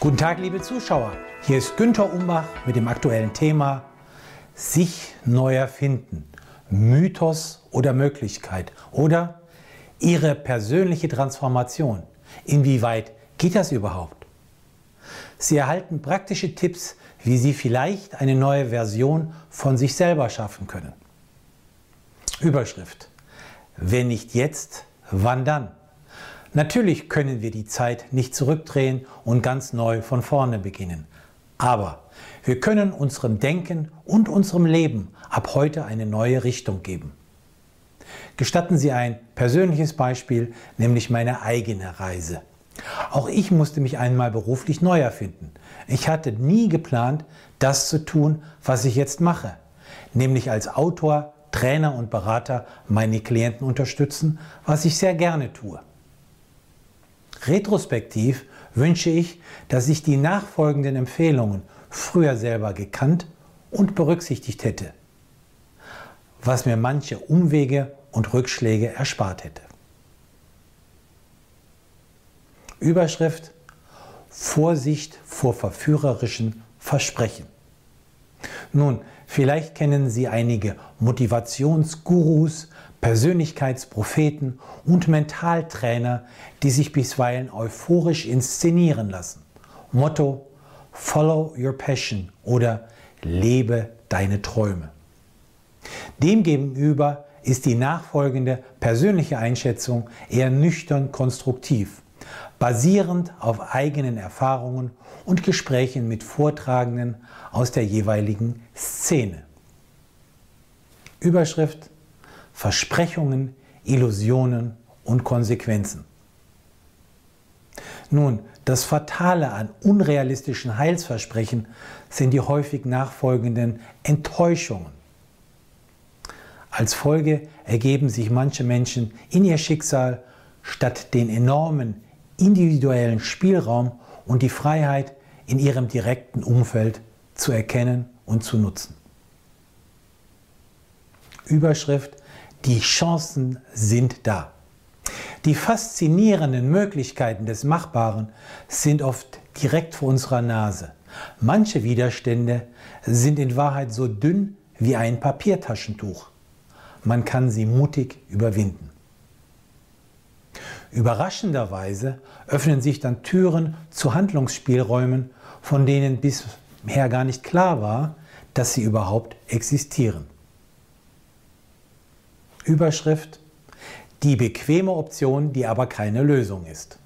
Guten Tag, liebe Zuschauer. Hier ist Günter Umbach mit dem aktuellen Thema Sich neu erfinden. Mythos oder Möglichkeit oder Ihre persönliche Transformation. Inwieweit geht das überhaupt? Sie erhalten praktische Tipps, wie Sie vielleicht eine neue Version von sich selber schaffen können. Überschrift. Wenn nicht jetzt, wann dann? Natürlich können wir die Zeit nicht zurückdrehen und ganz neu von vorne beginnen. Aber wir können unserem Denken und unserem Leben ab heute eine neue Richtung geben. Gestatten Sie ein persönliches Beispiel, nämlich meine eigene Reise. Auch ich musste mich einmal beruflich neu erfinden. Ich hatte nie geplant, das zu tun, was ich jetzt mache, nämlich als Autor, Trainer und Berater meine Klienten unterstützen, was ich sehr gerne tue. Retrospektiv wünsche ich, dass ich die nachfolgenden Empfehlungen früher selber gekannt und berücksichtigt hätte, was mir manche Umwege und Rückschläge erspart hätte. Überschrift Vorsicht vor verführerischen Versprechen. Nun, vielleicht kennen Sie einige Motivationsgurus, Persönlichkeitspropheten und Mentaltrainer, die sich bisweilen euphorisch inszenieren lassen. Motto Follow your passion oder Lebe deine Träume. Demgegenüber ist die nachfolgende persönliche Einschätzung eher nüchtern konstruktiv, basierend auf eigenen Erfahrungen und Gesprächen mit Vortragenden aus der jeweiligen Szene. Überschrift Versprechungen, Illusionen und Konsequenzen. Nun, das Fatale an unrealistischen Heilsversprechen sind die häufig nachfolgenden Enttäuschungen. Als Folge ergeben sich manche Menschen in ihr Schicksal statt den enormen individuellen Spielraum und die Freiheit in ihrem direkten Umfeld zu erkennen und zu nutzen. Überschrift die Chancen sind da. Die faszinierenden Möglichkeiten des Machbaren sind oft direkt vor unserer Nase. Manche Widerstände sind in Wahrheit so dünn wie ein Papiertaschentuch. Man kann sie mutig überwinden. Überraschenderweise öffnen sich dann Türen zu Handlungsspielräumen, von denen bisher gar nicht klar war, dass sie überhaupt existieren. Überschrift die bequeme Option, die aber keine Lösung ist.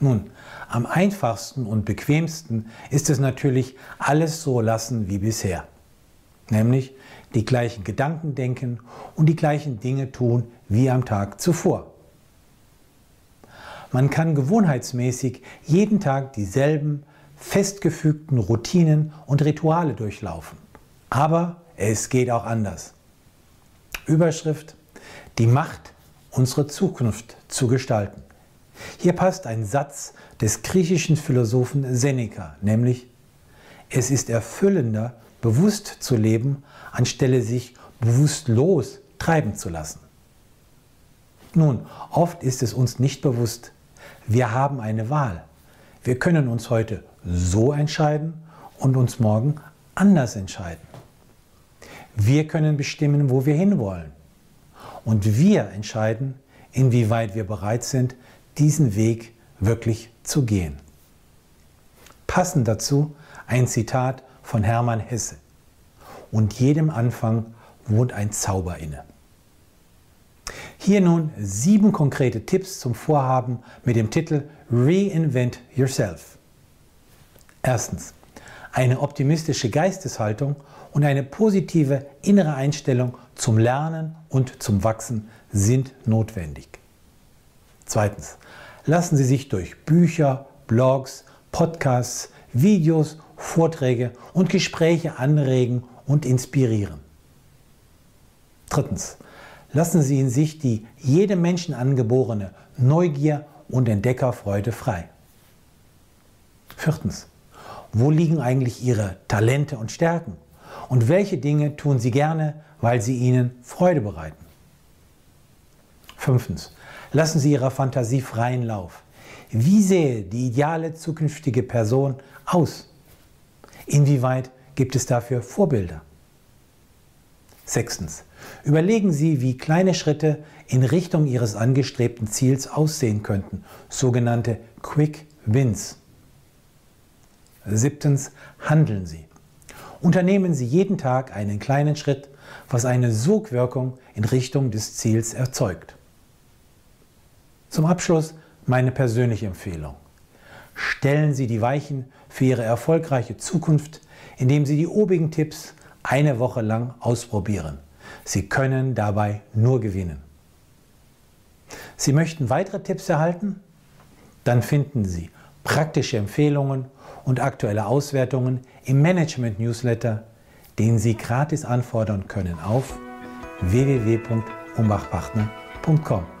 Nun, am einfachsten und bequemsten ist es natürlich, alles so lassen wie bisher. Nämlich die gleichen Gedanken denken und die gleichen Dinge tun wie am Tag zuvor. Man kann gewohnheitsmäßig jeden Tag dieselben festgefügten Routinen und Rituale durchlaufen. Aber es geht auch anders. Überschrift Die Macht, unsere Zukunft zu gestalten. Hier passt ein Satz des griechischen Philosophen Seneca, nämlich Es ist erfüllender, bewusst zu leben, anstelle sich bewusstlos treiben zu lassen. Nun, oft ist es uns nicht bewusst. Wir haben eine Wahl. Wir können uns heute so entscheiden und uns morgen anders entscheiden. Wir können bestimmen, wo wir hinwollen. Und wir entscheiden, inwieweit wir bereit sind, diesen Weg wirklich zu gehen. Passend dazu ein Zitat von Hermann Hesse. Und jedem Anfang wohnt ein Zauber inne. Hier nun sieben konkrete Tipps zum Vorhaben mit dem Titel Reinvent Yourself. Erstens, eine optimistische Geisteshaltung und eine positive innere Einstellung zum Lernen und zum Wachsen sind notwendig. Zweitens, lassen Sie sich durch Bücher, Blogs, Podcasts, Videos, Vorträge und Gespräche anregen und inspirieren. Drittens, lassen Sie in sich die jedem Menschen angeborene Neugier und Entdeckerfreude frei. Viertens, wo liegen eigentlich Ihre Talente und Stärken? Und welche Dinge tun Sie gerne, weil sie Ihnen Freude bereiten? Fünftens, lassen Sie Ihrer Fantasie freien Lauf. wie sähe die ideale zukünftige Person aus? Inwieweit gibt es dafür Vorbilder? Sechstens. Überlegen Sie, wie kleine Schritte in Richtung Ihres angestrebten Ziels aussehen könnten, sogenannte Quick Wins. Siebtens. Handeln Sie. Unternehmen Sie jeden Tag einen kleinen Schritt, was eine Sogwirkung in Richtung des Ziels erzeugt. Zum Abschluss meine persönliche Empfehlung. Stellen Sie die Weichen für Ihre erfolgreiche Zukunft, indem Sie die obigen Tipps eine Woche lang ausprobieren. Sie können dabei nur gewinnen. Sie möchten weitere Tipps erhalten? Dann finden Sie praktische Empfehlungen und aktuelle Auswertungen im Management-Newsletter, den Sie gratis anfordern können auf www.umbachpartner.com.